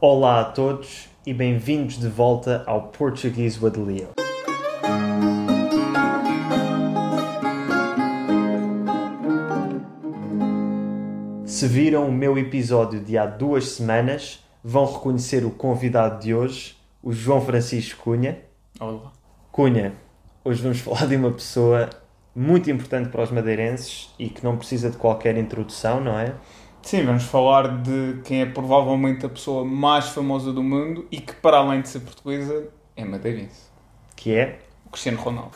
Olá a todos e bem-vindos de volta ao Portuguese with Leo. Se viram o meu episódio de há duas semanas, vão reconhecer o convidado de hoje, o João Francisco Cunha. Olá. Cunha, hoje vamos falar de uma pessoa muito importante para os madeirenses e que não precisa de qualquer introdução, não é? Sim, vamos falar de quem é provavelmente a pessoa mais famosa do mundo e que, para além de ser portuguesa, é madeirense. Que é? O Cristiano Ronaldo.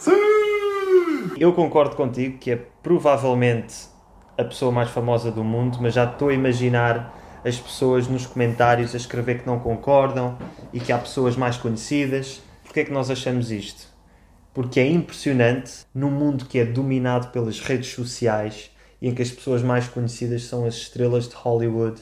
Eu concordo contigo que é provavelmente a pessoa mais famosa do mundo, mas já estou a imaginar as pessoas nos comentários a escrever que não concordam e que há pessoas mais conhecidas. Porquê é que nós achamos isto? Porque é impressionante num mundo que é dominado pelas redes sociais e em que as pessoas mais conhecidas são as estrelas de Hollywood,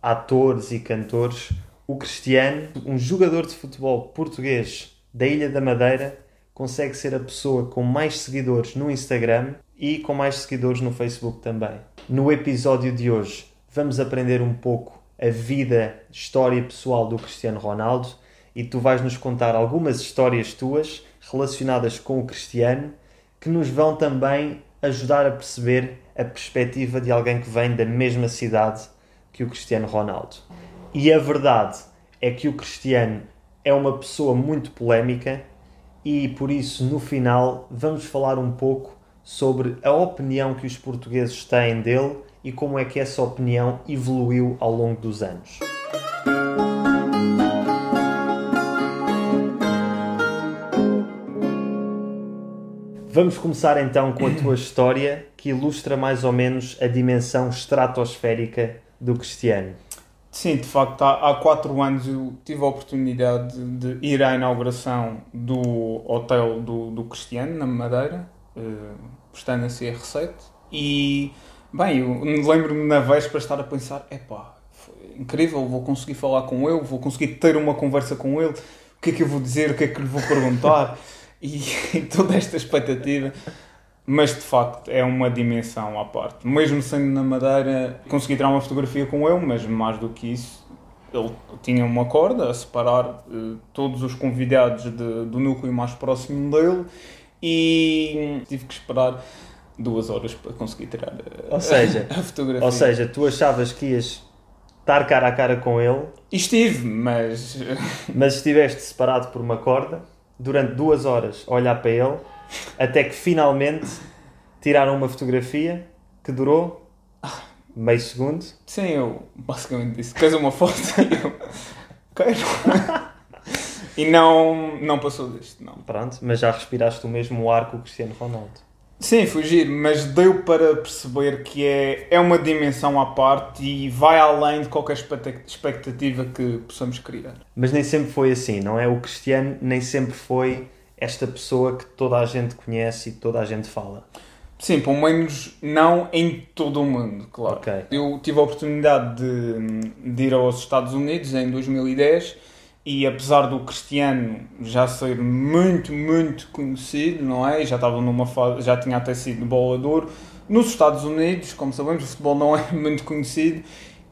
atores e cantores, o Cristiano, um jogador de futebol português da Ilha da Madeira, consegue ser a pessoa com mais seguidores no Instagram e com mais seguidores no Facebook também. No episódio de hoje, vamos aprender um pouco a vida, história pessoal do Cristiano Ronaldo e tu vais nos contar algumas histórias tuas relacionadas com o Cristiano que nos vão também ajudar a perceber a perspectiva de alguém que vem da mesma cidade que o Cristiano Ronaldo. E a verdade é que o Cristiano é uma pessoa muito polémica e por isso no final vamos falar um pouco sobre a opinião que os portugueses têm dele e como é que essa opinião evoluiu ao longo dos anos. Vamos começar então com a tua história que ilustra mais ou menos a dimensão estratosférica do Cristiano. Sim, de facto, há, há quatro anos eu tive a oportunidade de, ir à inauguração do hotel do, do Cristiano, na Madeira, uh, prestando assim a receita. E, bem, eu lembro-me na véspera estar a pensar: epá, foi incrível, vou conseguir falar com ele, vou conseguir ter uma conversa com ele, o que é que eu vou dizer, o que é que lhe vou perguntar, e, e toda esta expectativa. Mas de facto é uma dimensão à parte. Mesmo sendo na Madeira, consegui tirar uma fotografia com ele, mas mais do que isso, ele tinha uma corda a separar uh, todos os convidados de, do núcleo mais próximo dele e tive que esperar duas horas para conseguir tirar a, Ou seja, a fotografia. Ou seja, tu achavas que ias estar cara a cara com ele, E estive, mas mas estiveste separado por uma corda durante duas horas a olhar para ele, até que finalmente tiraram uma fotografia que durou meio segundo. sim, eu basicamente disse: Queres uma foto? E eu quero. e não, não passou disto, não. Pronto, mas já respiraste o mesmo ar que o Cristiano Ronaldo. Sim, fugir, mas deu para perceber que é, é uma dimensão à parte e vai além de qualquer expecta- expectativa que possamos criar. Mas nem sempre foi assim, não é? O Cristiano nem sempre foi esta pessoa que toda a gente conhece e toda a gente fala. Sim, pelo menos não em todo o mundo, claro. Ok. Eu tive a oportunidade de, de ir aos Estados Unidos em 2010 e apesar do Cristiano já ser muito, muito conhecido, não é? Já estava numa fase, já tinha até sido bola de ouro. Nos Estados Unidos, como sabemos, o futebol não é muito conhecido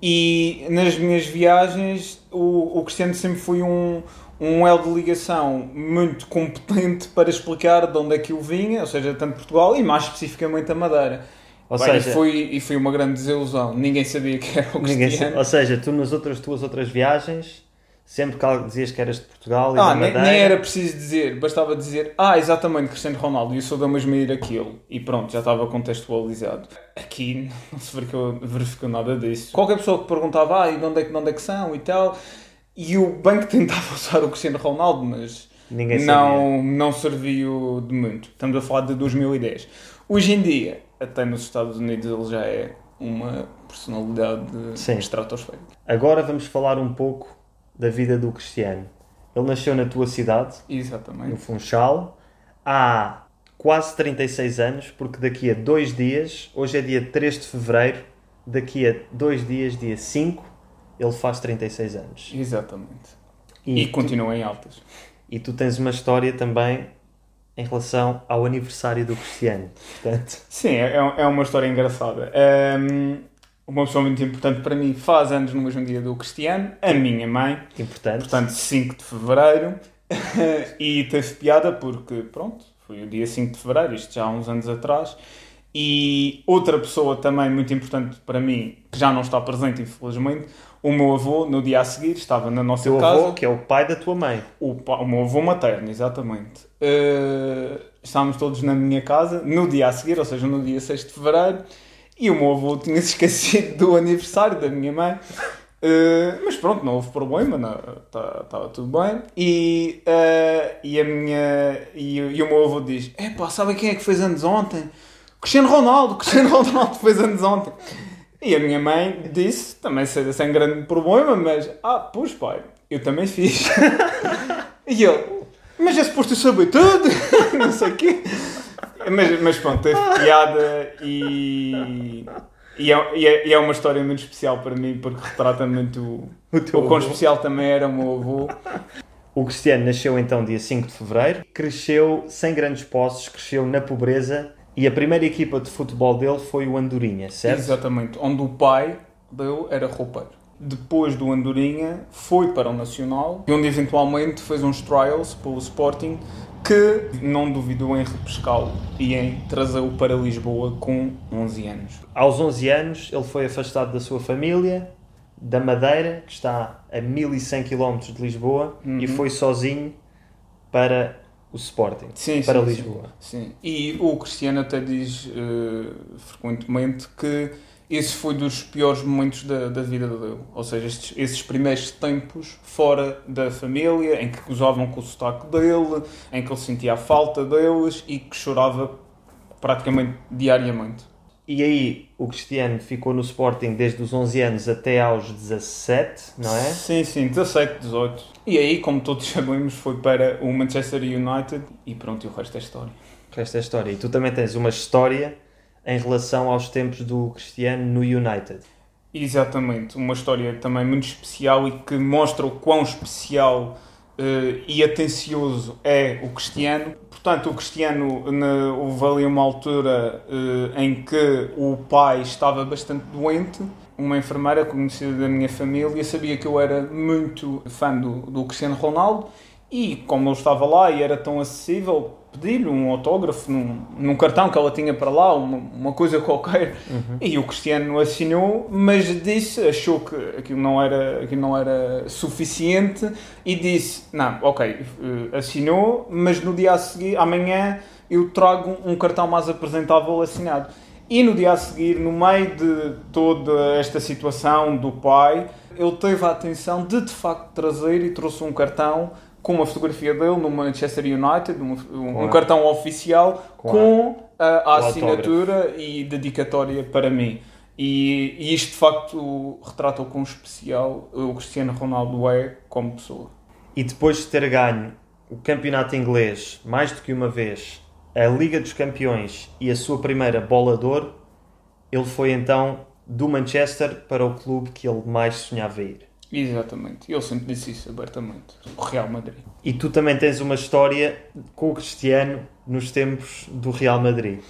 e nas minhas viagens o, o Cristiano sempre foi um, um elo de ligação muito competente para explicar de onde é que eu vinha, ou seja, tanto Portugal e mais especificamente a Madeira. Ou Bem, seja, e, foi, e foi uma grande desilusão. Ninguém sabia que era o ninguém Cristiano. sa- ou seja, tu nas outras tuas outras viagens, sempre que dizias que eras de Portugal e Ah, da nem, Madeira, nem era preciso dizer, bastava dizer, ah, exatamente, Cristiano Ronaldo, e eu sou da mesma ilha que ele. E pronto, já estava contextualizado. Aqui não se verificou, verificou nada disso. Qualquer pessoa que perguntava, ah, e de onde é, que- de onde é que são e tal, e o banco tentava usar o Cristiano Ronaldo, mas ninguém sabia. não, não serviu de muito. Estamos a falar de 2010. Hoje em dia, até nos Estados Unidos, ele já é uma personalidade Sim. estratosférica. Agora vamos falar um pouco da vida do Cristiano. Ele nasceu na tua cidade, no Exatamente. Funchal, há quase 36 anos, porque daqui a dois dias, hoje é dia 3 de fevereiro, daqui a dois dias, dia 5, ele faz 36 anos. Exatamente. E, E, tu, continua em altas. e tu tens uma história também em relação ao aniversário do Cristiano. Portanto, Sim, é, é uma história engraçada. Ahm, uma pessoa muito importante para mim faz anos no mesmo dia do Cristiano, a minha mãe. Importante. Portanto, 5 de Fevereiro. e teve piada porque, pronto, foi o dia 5 de Fevereiro, isto já há uns anos atrás. E outra pessoa também muito importante para mim, que já não está presente, infelizmente, o meu avô, no dia a seguir, estava na nossa Teu casa. avô, que é o pai da tua mãe. O, pa- o meu avô materno, exatamente. Uh, estávamos todos na minha casa no dia a seguir, ou seja, no dia 6 de fevereiro, e o meu avô tinha se esquecido do aniversário da minha mãe. Uh, mas pronto, não houve problema, estava tudo bem. E, uh, e, a minha, e, e o meu avô diz: Epá, sabem quem é que fez anos ontem? Cristiano Ronaldo, Cristiano Ronaldo fez anos ontem. E a minha mãe disse, também sem, sem grande problema, mas, ah, pois pai, eu também fiz. e ele, mas é suposto eu saber tudo, não sei o quê. Mas, mas pronto, teve piada e, e, é, e, é, e é uma história muito especial para mim, porque retrata muito o, O teu o quão especial também era o meu avô. O Cristiano nasceu então dia 5 de fevereiro, cresceu sem grandes posses, cresceu na pobreza e a primeira equipa de futebol dele foi o Andorinha, certo? Exatamente, onde o pai dele era roupeiro. Depois do Andorinha, foi para o Nacional, e onde eventualmente fez uns trials pelo Sporting, que não duvidou em repescá-lo e em trazê-lo para Lisboa com 11 anos. Aos 11 anos ele foi afastado da sua família, da Madeira, que está a 1100 km de Lisboa, e Uhum. foi sozinho para o Sporting, Sim, para sim, Lisboa. Sim, sim. E o Cristiano até diz eh, frequentemente que esse foi dos piores momentos da, da vida dele. Ou seja, estes- esses primeiros tempos fora da família, em que gozavam com o sotaque dele, em que ele sentia a falta deles e que chorava praticamente diariamente. E aí o Cristiano ficou no Sporting desde os 11 anos até aos 17, não é? Sim, sim, 17, 18. E aí, como todos sabemos, foi para o Manchester United e pronto, e o resto é história. O resto é história. E tu também tens uma história em relação aos tempos do Cristiano no United. Exatamente, uma história também muito especial e que mostra o quão especial eh, e atencioso é o Cristiano. Portanto, o Cristiano houve ali uma altura eh, em que o pai estava bastante doente. Uma enfermeira conhecida da minha família sabia que eu era muito fã do, do Cristiano Ronaldo e, como ele estava lá e era tão acessível, pedi-lhe um autógrafo num, num cartão que ela tinha para lá, uma, uma coisa qualquer. E o Cristiano assinou, mas disse, achou que aquilo não era, aquilo não era suficiente e disse: Não, ok, eh, assinou, mas no dia a seguir, amanhã, eu trago um cartão mais apresentável assinado. E no dia a seguir, no meio de toda esta situação do pai, ele teve a atenção de de facto trazer e trouxe um cartão com uma fotografia dele no Manchester United, um, um Com a- cartão oficial com a- com a, a o assinatura e dedicatória para mim. E, e isto de facto retrata o quão especial o Cristiano Ronaldo é como pessoa. E depois de ter ganho o campeonato inglês mais do que uma vez, a Liga dos Campeões e a sua primeira bola de ouro, ele foi então do Manchester para o clube que ele mais sonhava ir. Exatamente. Eu sempre disse isso abertamente. O Real Madrid. E tu também tens uma história com o Cristiano nos tempos do Real Madrid.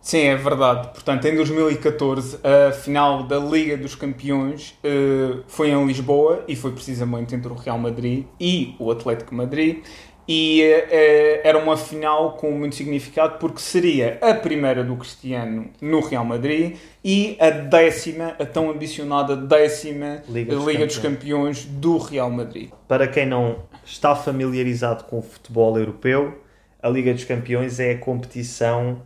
Sim, é verdade. Portanto, em 2014, a final da Liga dos Campeões eh, foi em Lisboa e foi precisamente entre o Real Madrid e o Atlético Madrid. E eh, eh, era uma final com muito significado porque seria a primeira do Cristiano no Real Madrid e a décima, a tão ambicionada décima Liga Liga dos dos, Campeões do Real Madrid. Para quem não está familiarizado com o futebol europeu, a Liga dos Campeões é a competição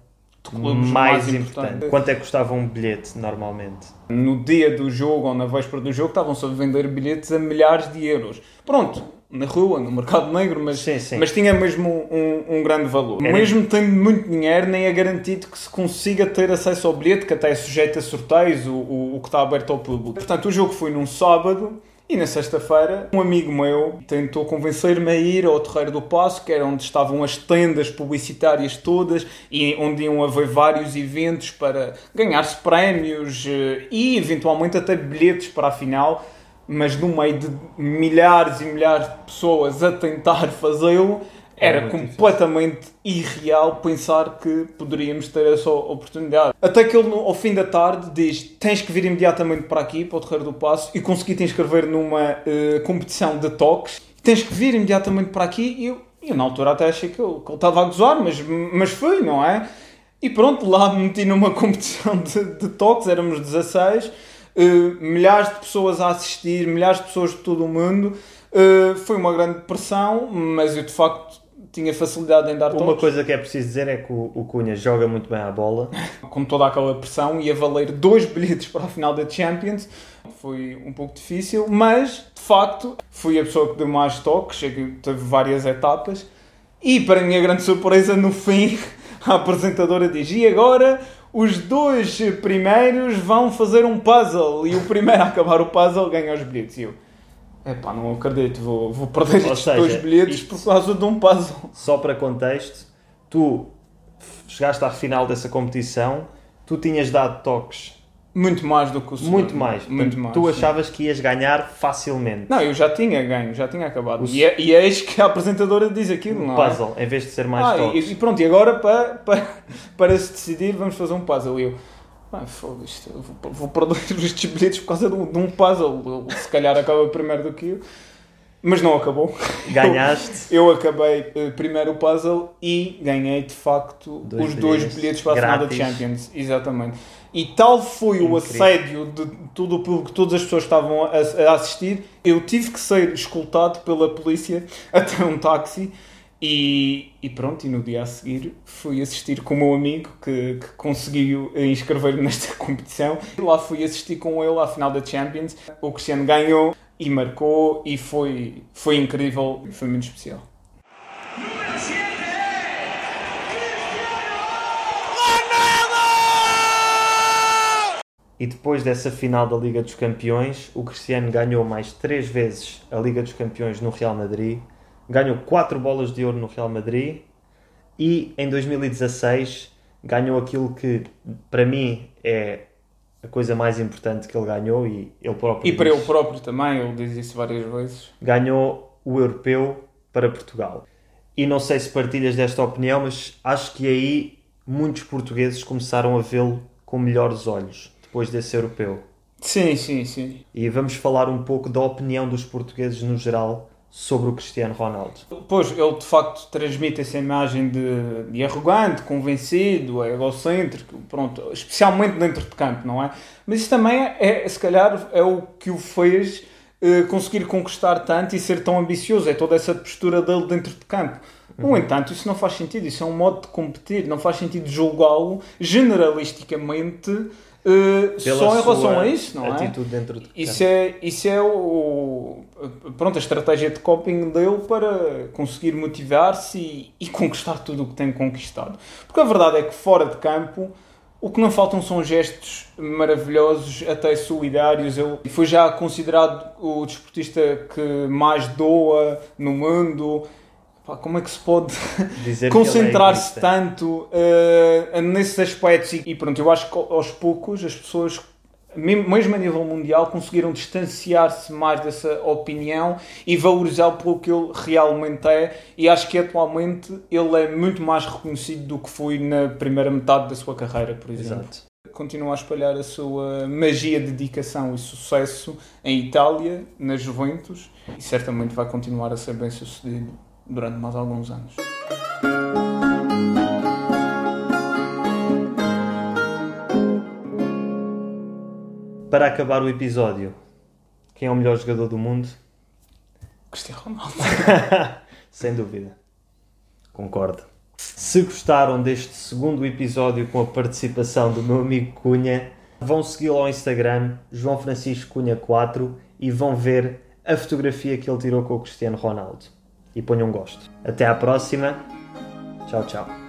mais, mais importante. importante. Quanto é que custava um bilhete normalmente? no dia do jogo ou na véspera do jogo estavam-se a vender bilhetes a milhares de euros. Pronto, na rua, no mercado negro, mas, Sim, sim. mas tinha mesmo um, um grande valor. Era- Mesmo tendo muito dinheiro, nem é garantido que se consiga ter acesso ao bilhete, que até é sujeito a sorteios, o, o, o que está aberto ao público. Portanto, o jogo foi num sábado. E na sexta-feira, um amigo meu tentou convencer-me a ir ao Terreiro do Passo, que era onde estavam as tendas publicitárias todas e onde iam haver vários eventos para ganhar-se prémios eh, e eventualmente até bilhetes para a final. Mas no meio de milhares e milhares de pessoas a tentar fazê-lo, Era muito completamente irreal pensar que poderíamos ter essa oportunidade. Até que ele, ao fim da tarde, diz: tens que vir imediatamente para aqui, para o Terreiro do Passo, e consegui te inscrever numa eh, competição de toques. Tens que vir imediatamente para aqui. E eu, eu, na altura, até achei que ele, que ele estava a gozar, mas, mas fui, não é? E pronto, lá me meti numa competição de, de toques, éramos 16, eh, milhares de pessoas a assistir, milhares de pessoas de todo o mundo. Eh, foi uma grande pressão, mas eu de facto tinha facilidade em dar Uma toques. coisa que é preciso dizer é que o, o Cunha joga muito bem a bola. Com toda aquela pressão, ia valer dois bilhetes para a final da Champions. Foi um pouco difícil, mas de facto fui a pessoa que deu mais toques, cheguei- teve várias etapas. E para a minha grande surpresa, no fim, a apresentadora diz: E agora os dois primeiros vão fazer um puzzle. E o primeiro a acabar o puzzle ganha os bilhetes. E eu, epá, não acredito, vou, vou perder Ou estes seja, dois bilhetes isto- por causa de um puzzle. Só para contexto, tu chegaste à final dessa competição, tu tinhas dado toques Muito mais do que o segundo. muito mais. Muito mais. Tu sim. achavas que ias ganhar facilmente. Não, eu já tinha ganho, já tinha acabado. O- E, é- e eis que a apresentadora diz aquilo, Um não é? puzzle, em vez de ser mais Ah, toques. e, pronto, e agora para, para, para se decidir vamos fazer um puzzle. E eu, ah, foda vou, vou perder estes bilhetes por causa de um, de um puzzle. Se calhar acaba primeiro do que eu. Mas não acabou. Ganhaste. Eu acabei eh, primeiro o puzzle e ganhei de facto Dois os dois bilhetes bilhetes para a final da. Champions. Exatamente. E tal foi o Incrível. assédio de todo o público, todas as pessoas que estavam a, a assistir, eu tive que ser escoltado pela polícia até um táxi. E, e pronto, e no dia a seguir fui assistir com o meu amigo que, que conseguiu eh, inscrever-me nesta competição. Lá fui assistir com ele à final da Champions. O Cristiano ganhou e marcou e foi, foi incrível, foi muito especial. Número 7, E depois dessa final da Liga dos Campeões, o Cristiano ganhou mais três vezes a Liga dos Campeões no Real Madrid, ganhou quatro bolas de ouro no Real Madrid e em 2016 ganhou aquilo que para mim é a coisa mais importante que ele ganhou e ele próprio E para diz, ele próprio também, ele diz isso várias vezes. ganhou o europeu para Portugal. E não sei se partilhas desta opinião, mas acho que aí muitos portugueses começaram a vê-lo com melhores olhos depois desse europeu. Sim, sim, sim. E vamos falar um pouco da opinião dos portugueses no geral sobre o Cristiano Ronaldo. Pois, ele de facto transmite essa imagem de, de arrogante, convencido, egocêntrico, pronto, especialmente dentro de campo, não é? Mas isso também é, é, se calhar, é o que o fez eh, conseguir conquistar tanto e ser tão ambicioso, é toda essa postura dele dentro de campo. No entanto, isso não faz sentido, isso é um modo de competir, não faz sentido julgá-lo generalisticamente Pela só em relação a isso, não é? Isso é, isso é o, pronto, a estratégia de coping dele para conseguir motivar-se e, e conquistar tudo o que tem conquistado. Porque a verdade é que fora de campo o que não faltam são gestos maravilhosos, até solidários. Ele foi já considerado o desportista que mais doa no mundo. Pá, como é que se pode é concentrar-se egoísta. tanto eh, nesses aspectos? E, e pronto, eu acho que aos poucos as pessoas mesmo a nível mundial, conseguiram distanciar-se mais dessa opinião e valorizá-lo pelo que ele realmente é. E acho que atualmente ele é muito mais reconhecido do que foi na primeira metade da sua carreira, por exemplo. Exato. Continua a espalhar a sua magia, dedicação e sucesso em Itália, na Juventus, e certamente vai continuar a ser bem sucedido durante mais alguns anos. Para acabar o episódio, quem é o melhor jogador do mundo? Cristiano Ronaldo. Sem dúvida. Concordo. Se gostaram deste segundo episódio com a participação do meu amigo Cunha, vão segui-lo ao Instagram, João Francisco Cunha 4, e vão ver a fotografia que ele tirou com o Cristiano Ronaldo. E ponham um gosto. Até à próxima. Tchau, tchau.